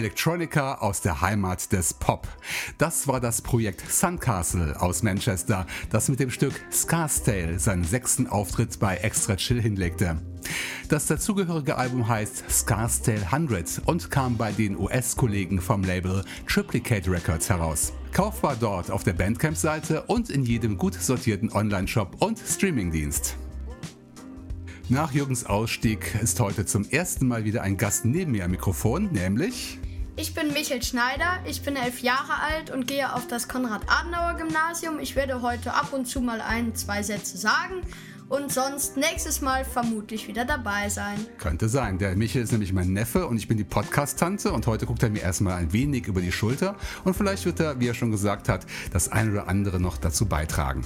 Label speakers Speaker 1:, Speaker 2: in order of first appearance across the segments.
Speaker 1: Electronica aus der Heimat des Pop. Das war das Projekt Suncastle aus Manchester, das mit dem Stück Scarsdale seinen sechsten Auftritt bei Extra Chill hinlegte. Das dazugehörige Album heißt Scarsdale 100 und kam bei den US-Kollegen vom Label Triplicate Records heraus. Kaufbar dort auf der Bandcamp-Seite und in jedem gut sortierten Online-Shop und Streamingdienst. Nach Jürgens Ausstieg ist heute zum ersten Mal wieder ein Gast neben mir am Mikrofon, nämlich
Speaker 2: ich bin Michael Schneider, ich bin elf Jahre alt und gehe auf das Konrad-Adenauer-Gymnasium. Ich werde heute ab und zu mal ein, zwei Sätze sagen und sonst nächstes Mal vermutlich wieder dabei sein.
Speaker 1: Könnte sein. Der Michael ist nämlich mein Neffe und ich bin die Podcast-Tante und heute guckt er mir erstmal ein wenig über die Schulter und vielleicht wird er, wie er schon gesagt hat, das ein oder andere noch dazu beitragen.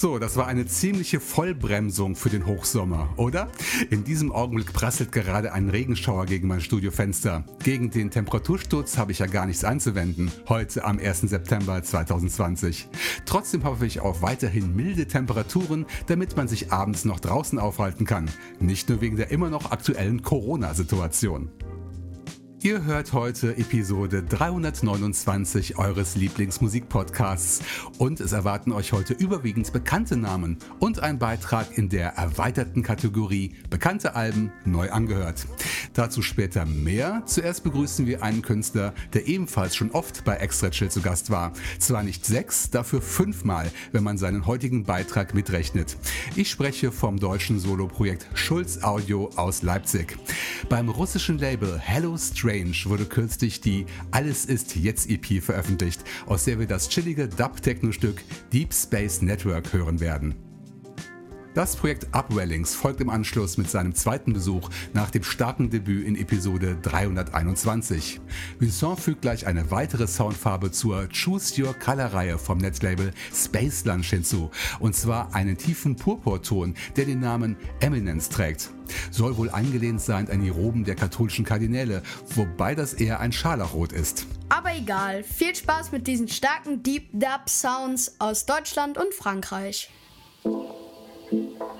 Speaker 1: So, das war eine ziemliche Vollbremsung für den Hochsommer, oder? In diesem Augenblick prasselt gerade ein Regenschauer gegen mein Studiofenster. Gegen den Temperatursturz habe ich ja gar nichts einzuwenden, heute am 1. September 2020. Trotzdem hoffe ich auf weiterhin milde Temperaturen, damit man sich abends noch draußen aufhalten kann. Nicht nur wegen der immer noch aktuellen Corona-Situation. Ihr hört heute Episode 329 eures Lieblingsmusikpodcasts und es erwarten euch heute überwiegend bekannte Namen und ein Beitrag in der erweiterten Kategorie Bekannte Alben neu angehört. Dazu später mehr. Zuerst begrüßen wir einen Künstler, der ebenfalls schon oft bei Extra Chill zu Gast war. Zwar nicht sechs, dafür fünfmal, wenn man seinen heutigen Beitrag mitrechnet. Ich spreche vom deutschen Soloprojekt Schulz Audio aus Leipzig. Beim russischen Label Hello Street Strange wurde kürzlich die Alles ist jetzt EP veröffentlicht, aus der wir das chillige Dub-Techno-Stück Deep Space Network hören werden. Das Projekt Upwellings folgt im Anschluss mit seinem zweiten Besuch nach dem starken Debüt in Episode 321. Vincent fügt gleich eine weitere Soundfarbe zur Choose Your Color Reihe vom Netlabel Space Lunch hinzu, und zwar einen tiefen Purpurton, der den Namen Eminence trägt. Soll wohl angelehnt sein an die Roben der katholischen Kardinäle, wobei das eher ein Scharlachrot ist.
Speaker 2: Aber egal, viel Spaß mit diesen starken Deep Dub Sounds aus Deutschland und Frankreich. Thank you.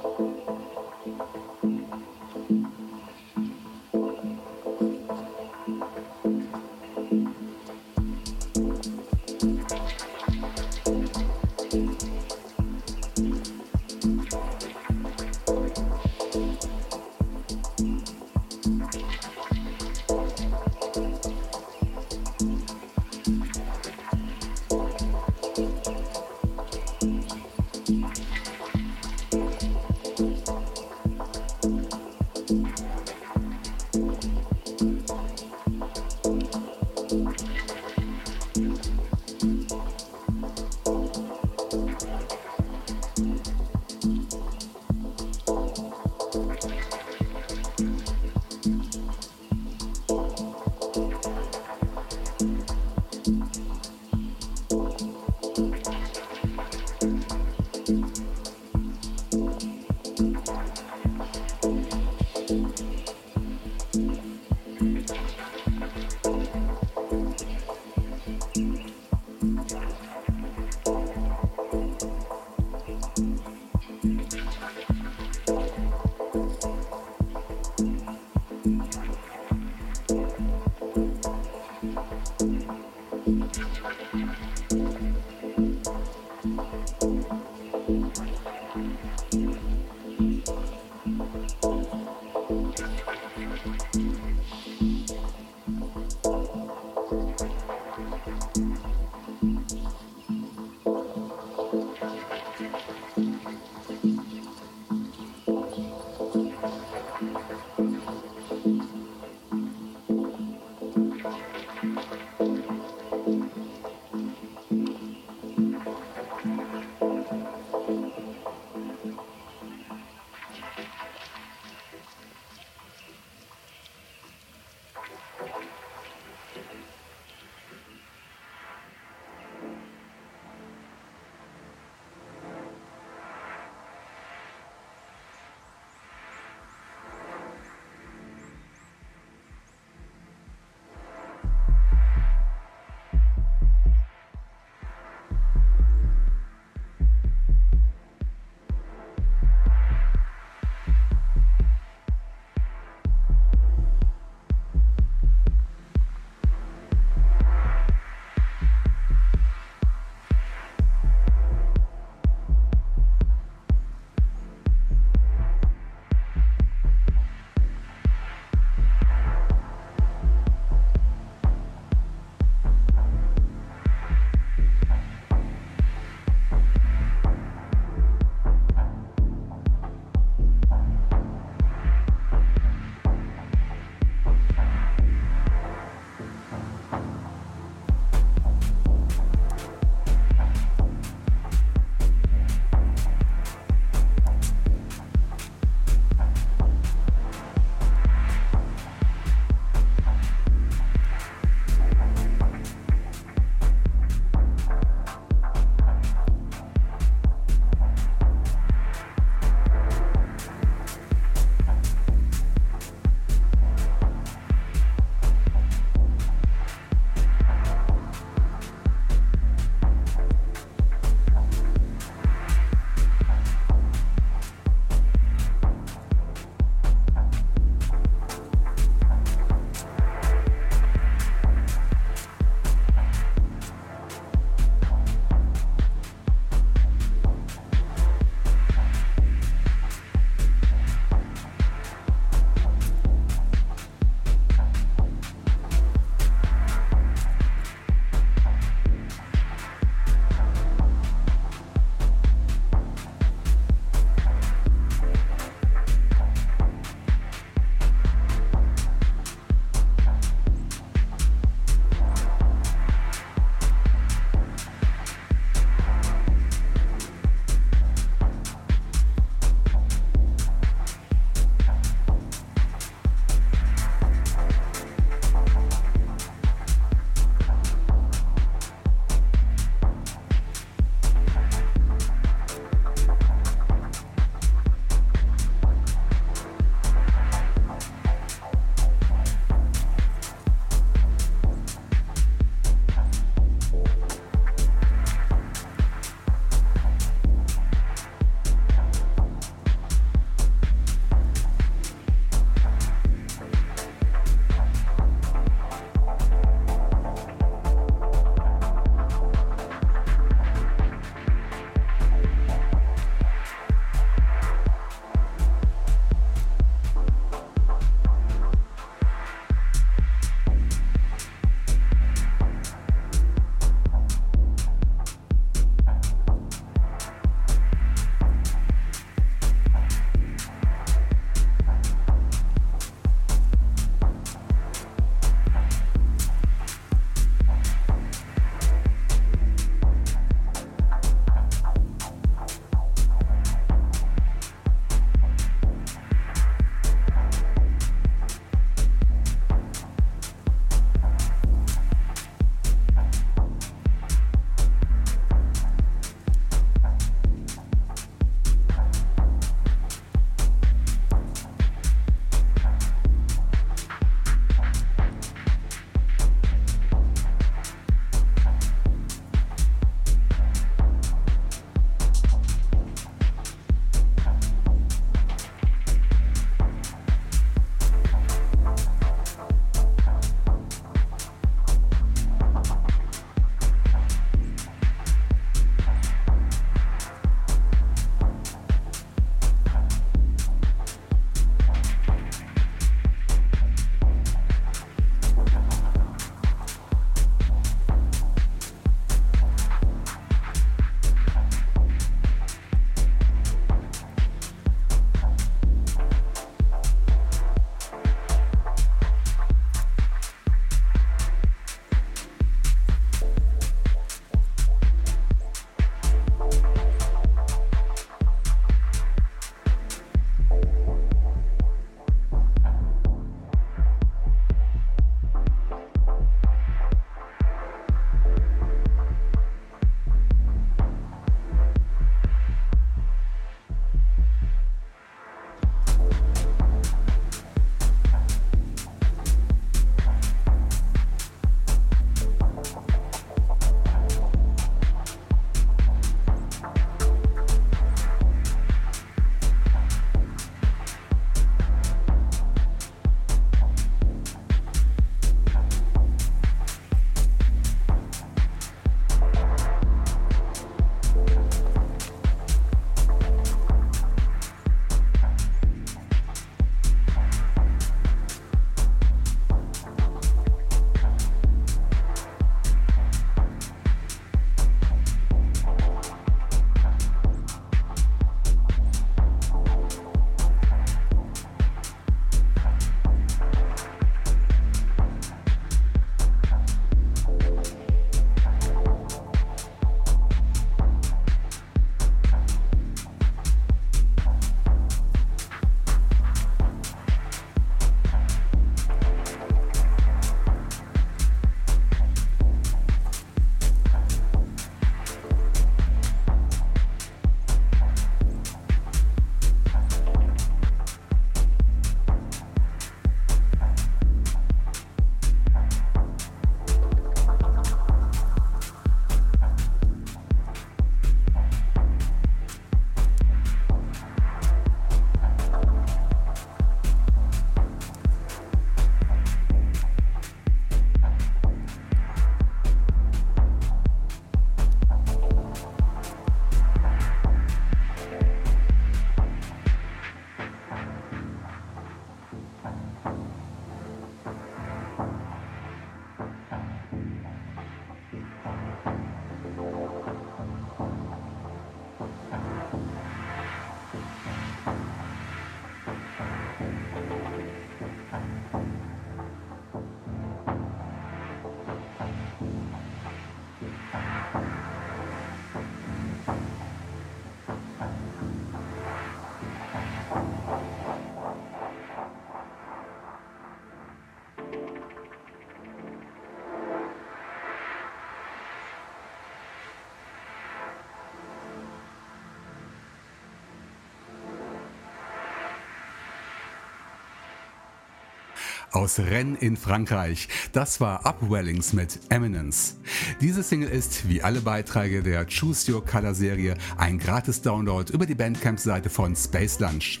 Speaker 1: Aus Rennes in Frankreich. Das war Upwellings mit Eminence. Diese Single ist, wie alle Beiträge der Choose Your Color Serie, ein gratis Download über die Bandcamp-Seite von Space Lunch.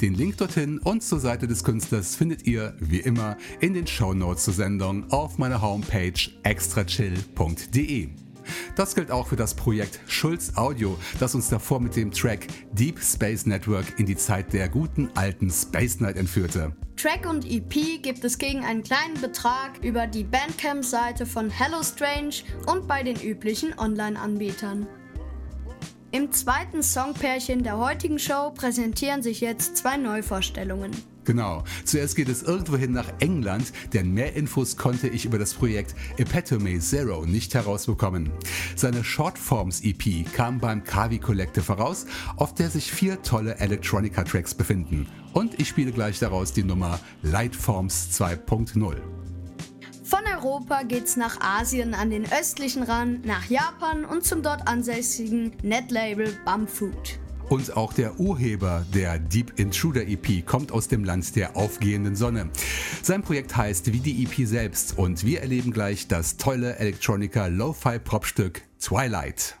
Speaker 1: Den Link dorthin und zur Seite des Künstlers findet ihr, wie immer, in den Show Notes zur Sendung auf meiner Homepage extrachill.de. Das gilt auch für das Projekt Schulz Audio, das uns davor mit dem Track Deep Space Network in die Zeit der guten alten Space Night entführte.
Speaker 2: Track und EP gibt es gegen einen kleinen Betrag über die Bandcamp-Seite von Hello Strange und bei den üblichen Online-Anbietern. Im zweiten Songpärchen der heutigen Show präsentieren sich jetzt zwei Neuvorstellungen.
Speaker 1: Genau. Zuerst geht es irgendwohin nach England, denn mehr Infos konnte ich über das Projekt Epitome Zero nicht herausbekommen. Seine Shortforms EP kam beim Kavi Collective heraus, auf der sich vier tolle Electronica-Tracks befinden. Und ich spiele gleich daraus die Nummer Lightforms 2.0.
Speaker 2: Von Europa geht's nach Asien an den östlichen Rand, nach Japan und zum dort ansässigen Netlabel Bumfood.
Speaker 1: Und auch der Urheber der Deep Intruder EP kommt aus dem Land der aufgehenden Sonne. Sein Projekt heißt wie die EP selbst und wir erleben gleich das tolle Electronica Lo-Fi Popstück Twilight.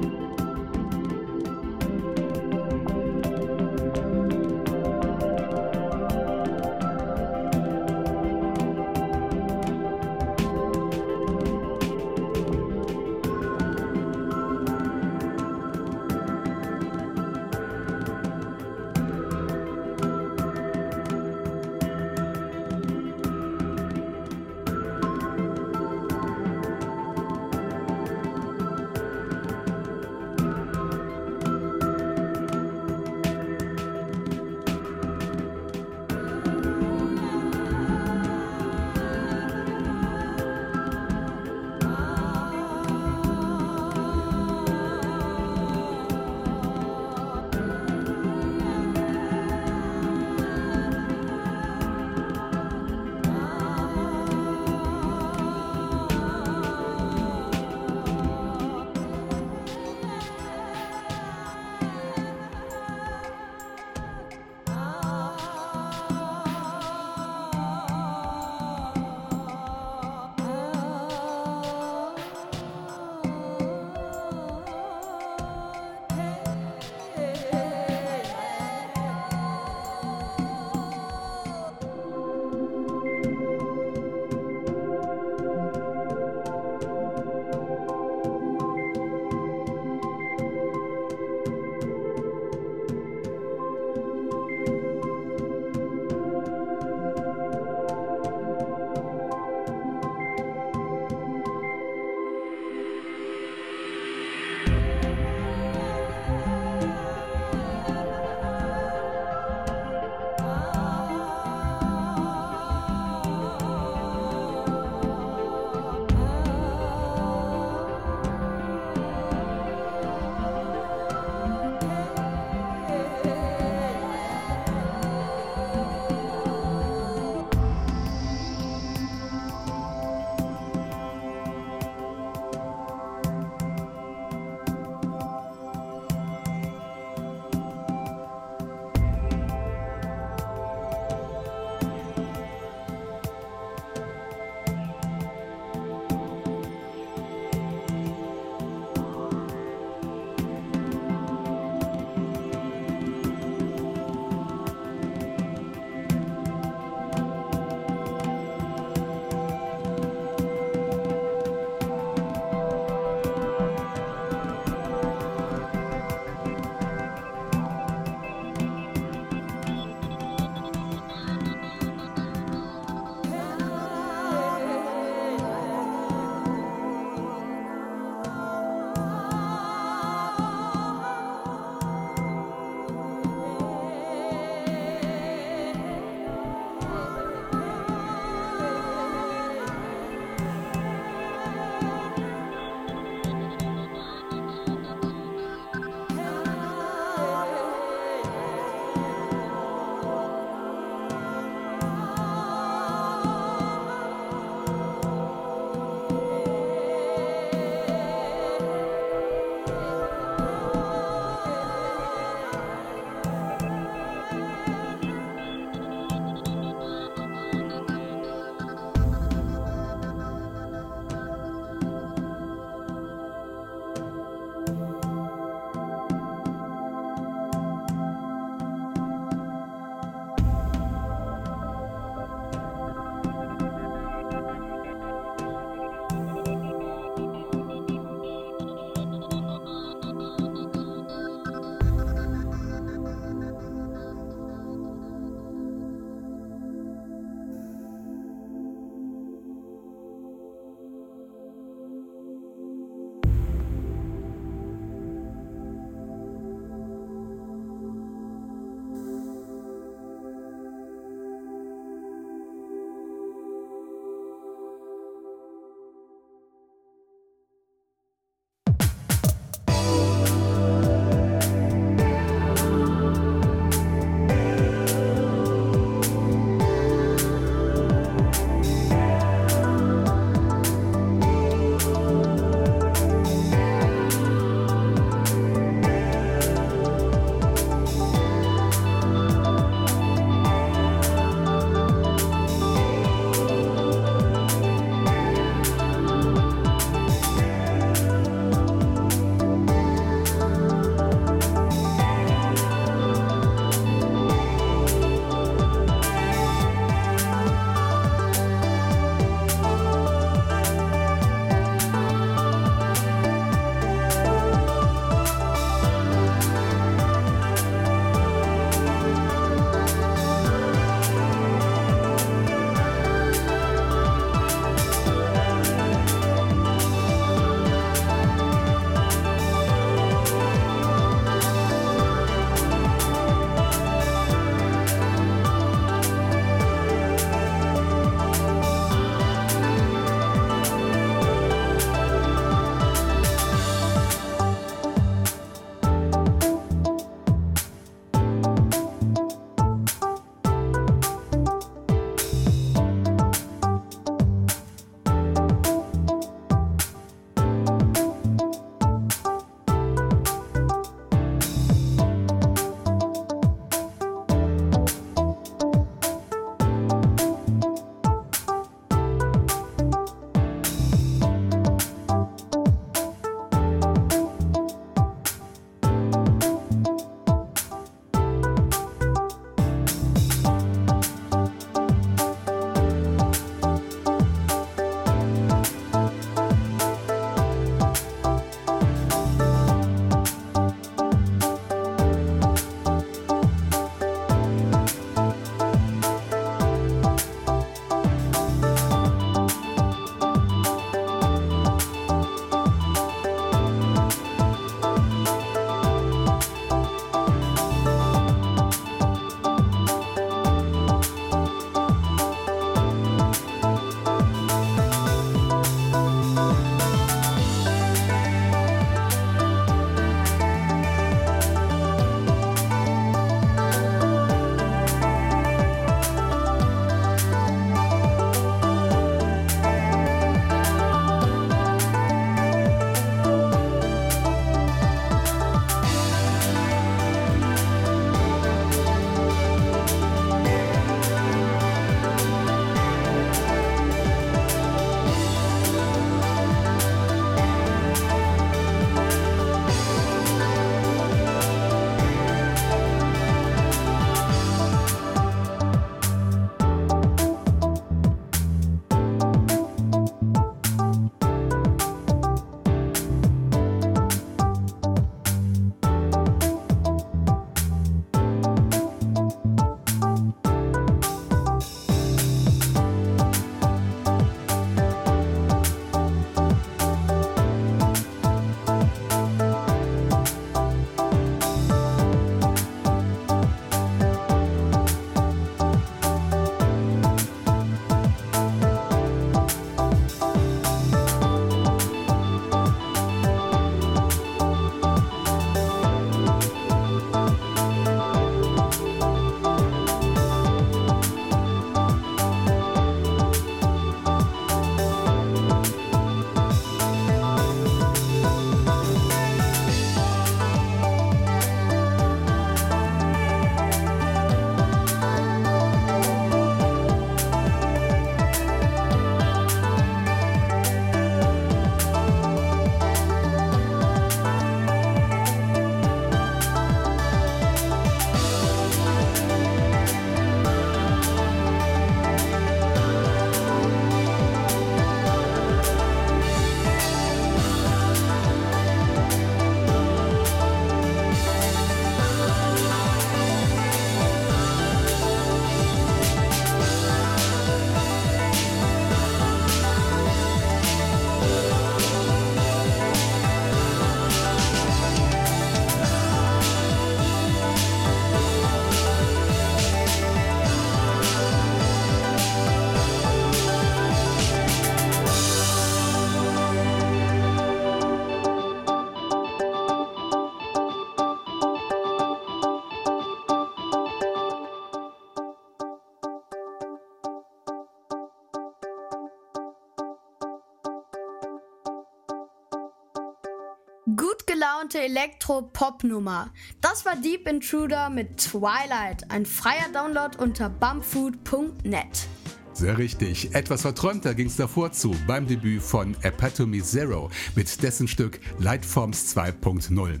Speaker 2: Gut gelaunte Elektro-Pop-Nummer. Das war Deep Intruder mit Twilight, ein freier Download unter bumpfood.net.
Speaker 1: Sehr richtig. Etwas verträumter ging es davor zu beim Debüt von Epitome Zero mit dessen Stück Lightforms 2.0.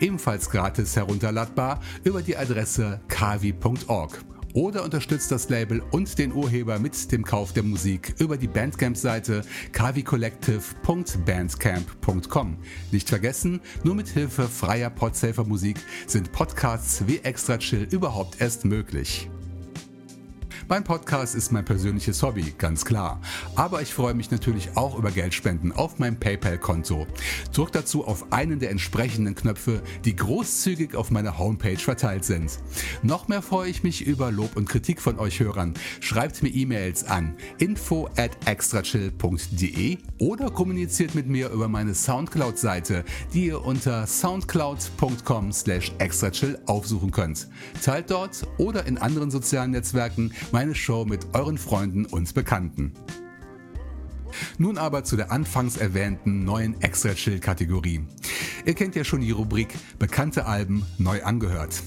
Speaker 1: Ebenfalls gratis herunterladbar über die Adresse kavi.org oder unterstützt das Label und den Urheber mit dem Kauf der Musik über die Bandcamp-Seite kavicollective.bandcamp.com. Nicht vergessen, nur mit Hilfe freier Podsafer Musik sind Podcasts wie Extra Chill überhaupt erst möglich. Mein Podcast ist mein persönliches Hobby, ganz klar. Aber ich freue mich natürlich auch über Geldspenden auf meinem PayPal-Konto. Drück dazu auf einen der entsprechenden Knöpfe, die großzügig auf meiner Homepage verteilt sind. Noch mehr freue ich mich über Lob und Kritik von euch Hörern. Schreibt mir E-Mails an info at extrachill.de oder kommuniziert mit mir über meine Soundcloud-Seite, die ihr unter soundcloud.com slash extrachill aufsuchen könnt. Teilt dort oder in anderen sozialen Netzwerken meine Show mit euren Freunden und Bekannten. Nun aber zu der anfangs erwähnten neuen Extra Chill Kategorie. Ihr kennt ja schon die Rubrik Bekannte Alben neu angehört.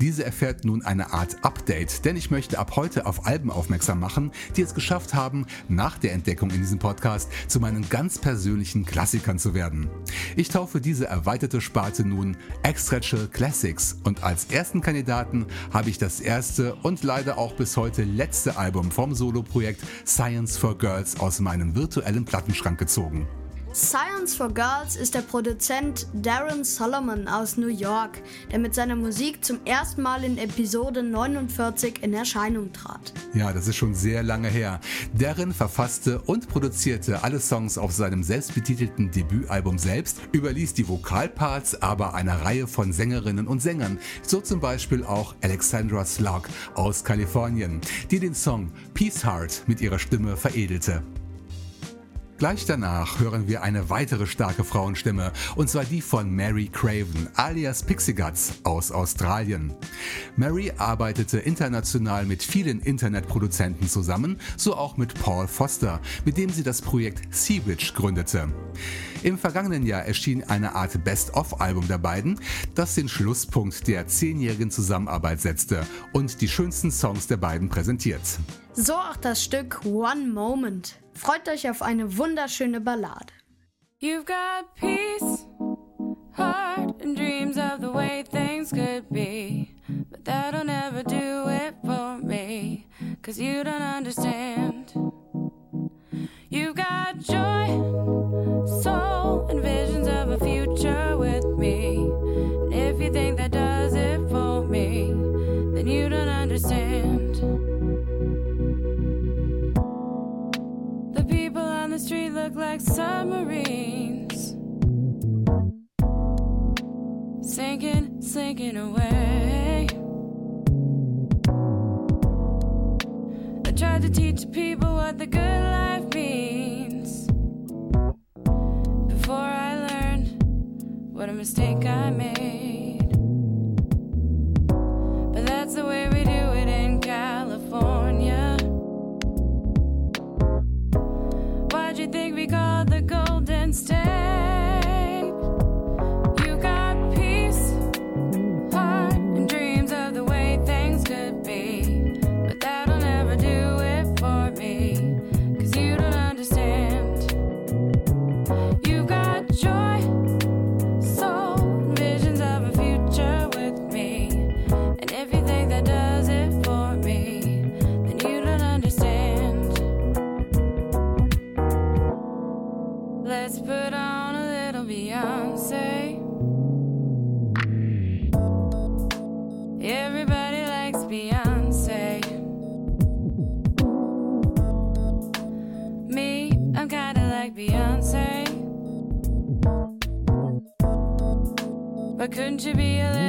Speaker 1: Diese erfährt nun eine Art Update, denn ich möchte ab heute auf Alben aufmerksam machen, die es geschafft haben, nach der Entdeckung in diesem Podcast zu meinen ganz persönlichen Klassikern zu werden. Ich taufe diese erweiterte Sparte nun Extra Chill Classics und als ersten Kandidaten habe ich das erste und leider auch bis heute letzte Album vom Soloprojekt Science for Girls aus meinem virtuellen Plattenschrank gezogen.
Speaker 2: Science for Girls ist der Produzent Darren Solomon aus New York, der mit seiner Musik zum ersten Mal in Episode 49 in Erscheinung trat.
Speaker 1: Ja, das ist schon sehr lange her. Darren verfasste und produzierte alle Songs auf seinem selbstbetitelten Debütalbum selbst, überließ die Vokalparts aber einer Reihe von Sängerinnen und Sängern, so zum Beispiel auch Alexandra Slug aus Kalifornien, die den Song Peace Heart mit ihrer Stimme veredelte. Gleich danach hören wir eine weitere starke Frauenstimme, und zwar die von Mary Craven, alias Pixie Guts aus Australien. Mary arbeitete international mit vielen Internetproduzenten zusammen, so auch mit Paul Foster, mit dem sie das Projekt Sea Witch gründete. Im vergangenen Jahr erschien eine Art Best-of-Album der beiden, das den Schlusspunkt der zehnjährigen Zusammenarbeit setzte und die schönsten Songs der beiden präsentiert.
Speaker 2: So auch das Stück One Moment. Freut euch auf eine wunderschöne Ballade.
Speaker 3: You've got peace, heart, and dreams of the way things could be. But that'll never do it for me, cause you don't understand. You've got joy, soul, and visions of a future with look like submarines. Sinking, sinking away. I tried to teach people what the good life means. Before I learned what a mistake I made. Couldn't you be a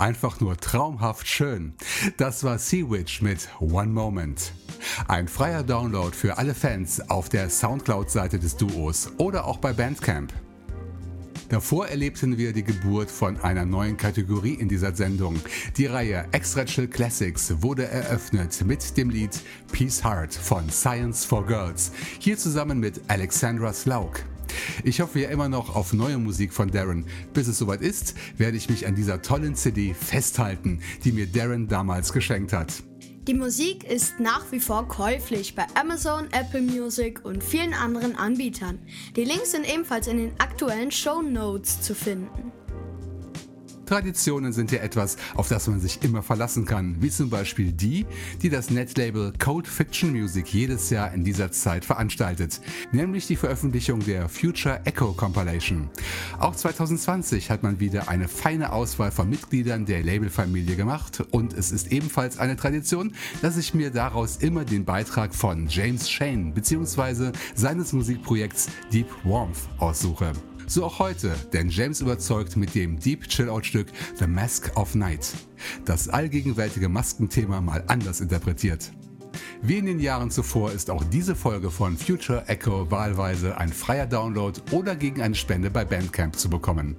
Speaker 1: Einfach nur traumhaft schön. Das war Sea Witch mit One Moment. Ein freier Download für alle Fans auf der Soundcloud-Seite des Duos oder auch bei Bandcamp. Davor erlebten wir die Geburt von einer neuen Kategorie in dieser Sendung. Die Reihe Extra Chill Classics wurde eröffnet mit dem Lied Peace Heart von Science for Girls, hier zusammen mit Alexandra Slauk. Ich hoffe ja immer noch auf neue Musik von Darren. Bis es soweit ist, werde ich mich an dieser tollen CD festhalten, die mir Darren damals geschenkt hat.
Speaker 2: Die Musik ist nach wie vor käuflich bei Amazon, Apple Music und vielen anderen Anbietern. Die Links sind ebenfalls in den aktuellen Show Notes zu finden.
Speaker 1: Traditionen sind ja etwas, auf das man sich immer verlassen kann, wie zum Beispiel die, die das Netlabel Cold Fiction Music jedes Jahr in dieser Zeit veranstaltet, nämlich die Veröffentlichung der Future Echo Compilation. Auch 2020 hat man wieder eine feine Auswahl von Mitgliedern der Labelfamilie gemacht und es ist ebenfalls eine Tradition, dass ich mir daraus immer den Beitrag von James Shane bzw. seines Musikprojekts Deep Warmth aussuche. So auch heute, denn James überzeugt mit dem Deep Chill-Out-Stück The Mask of Night. Das allgegenwärtige Maskenthema mal anders interpretiert. Wie in den Jahren zuvor ist auch diese Folge von Future Echo wahlweise ein freier Download oder gegen eine Spende bei Bandcamp zu bekommen.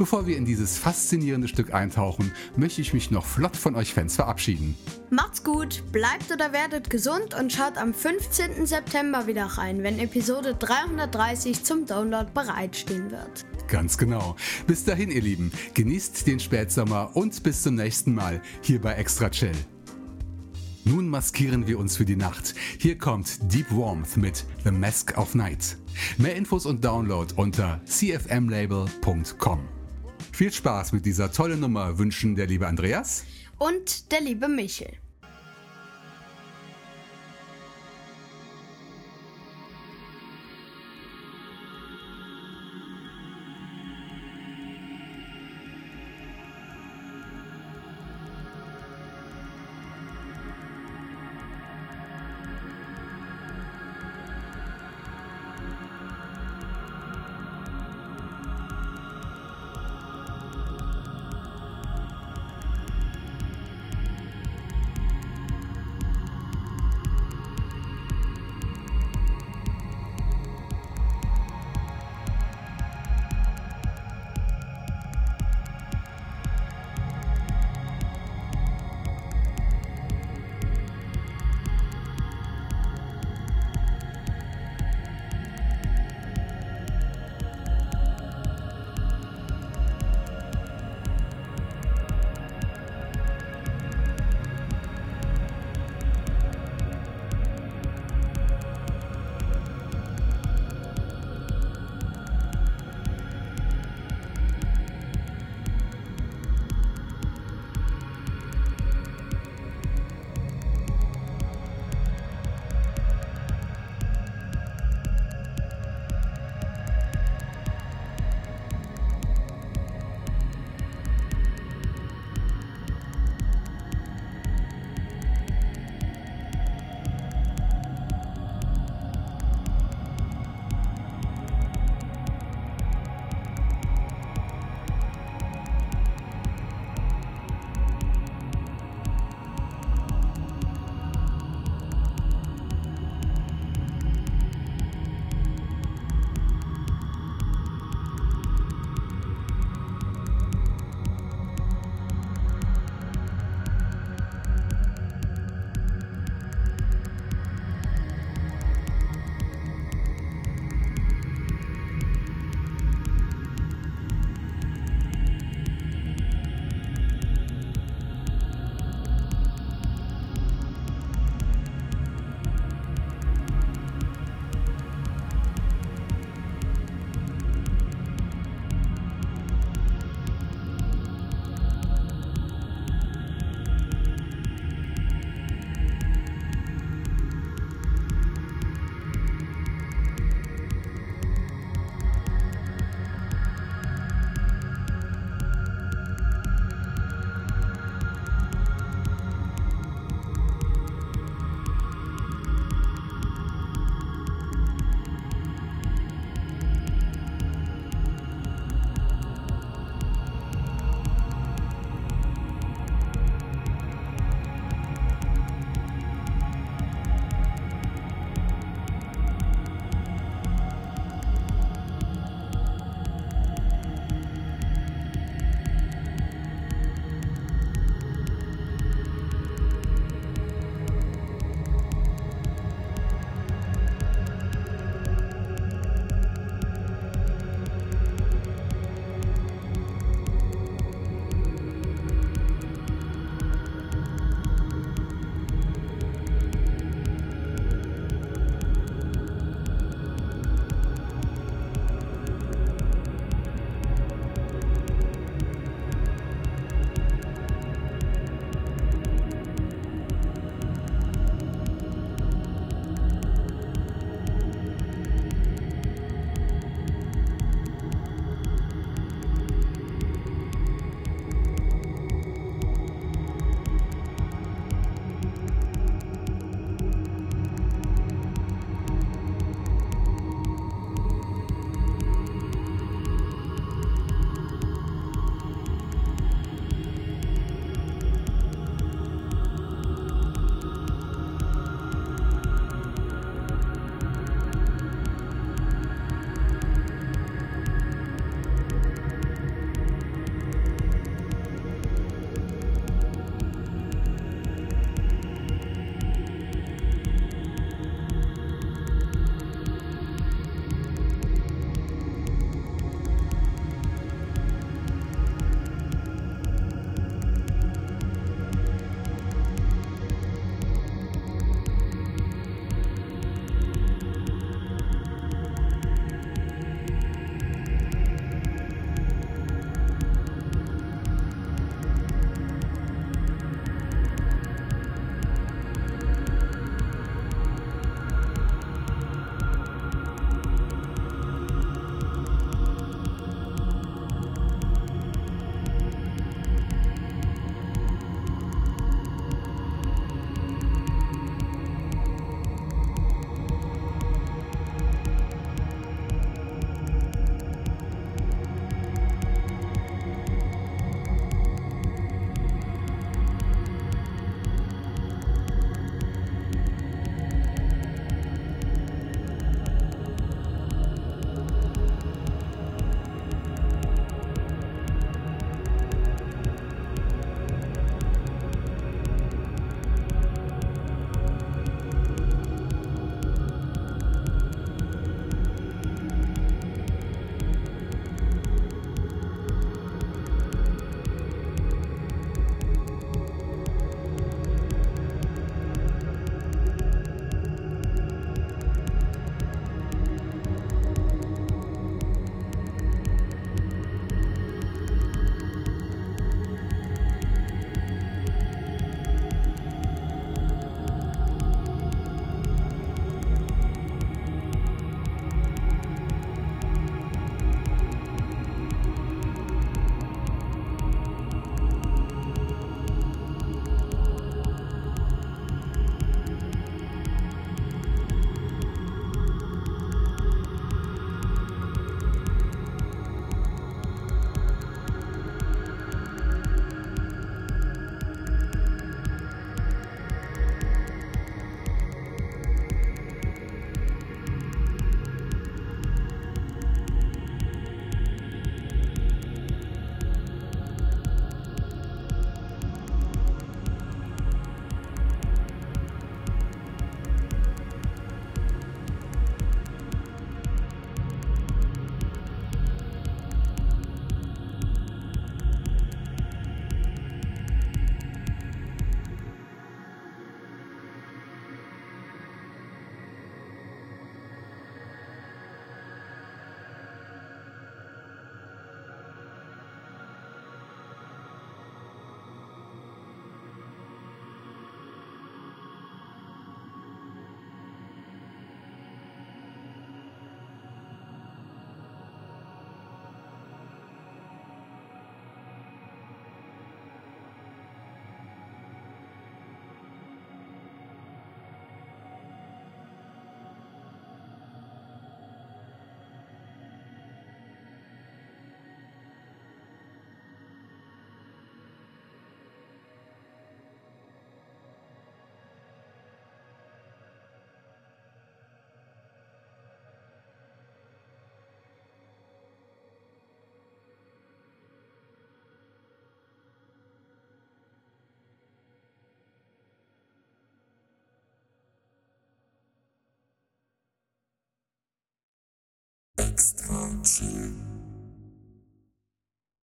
Speaker 1: Bevor wir in dieses faszinierende Stück eintauchen, möchte ich mich noch flott von euch Fans verabschieden.
Speaker 2: Macht's gut, bleibt oder werdet gesund und schaut am 15. September wieder rein, wenn Episode 330 zum Download bereitstehen wird.
Speaker 1: Ganz genau. Bis dahin, ihr Lieben, genießt den Spätsommer und bis zum nächsten Mal hier bei Extra Chill. Nun maskieren wir uns für die Nacht. Hier kommt Deep Warmth mit The Mask of Night. Mehr Infos und Download unter cfmlabel.com. Viel Spaß mit dieser tollen Nummer wünschen der liebe Andreas
Speaker 2: und der liebe Michel.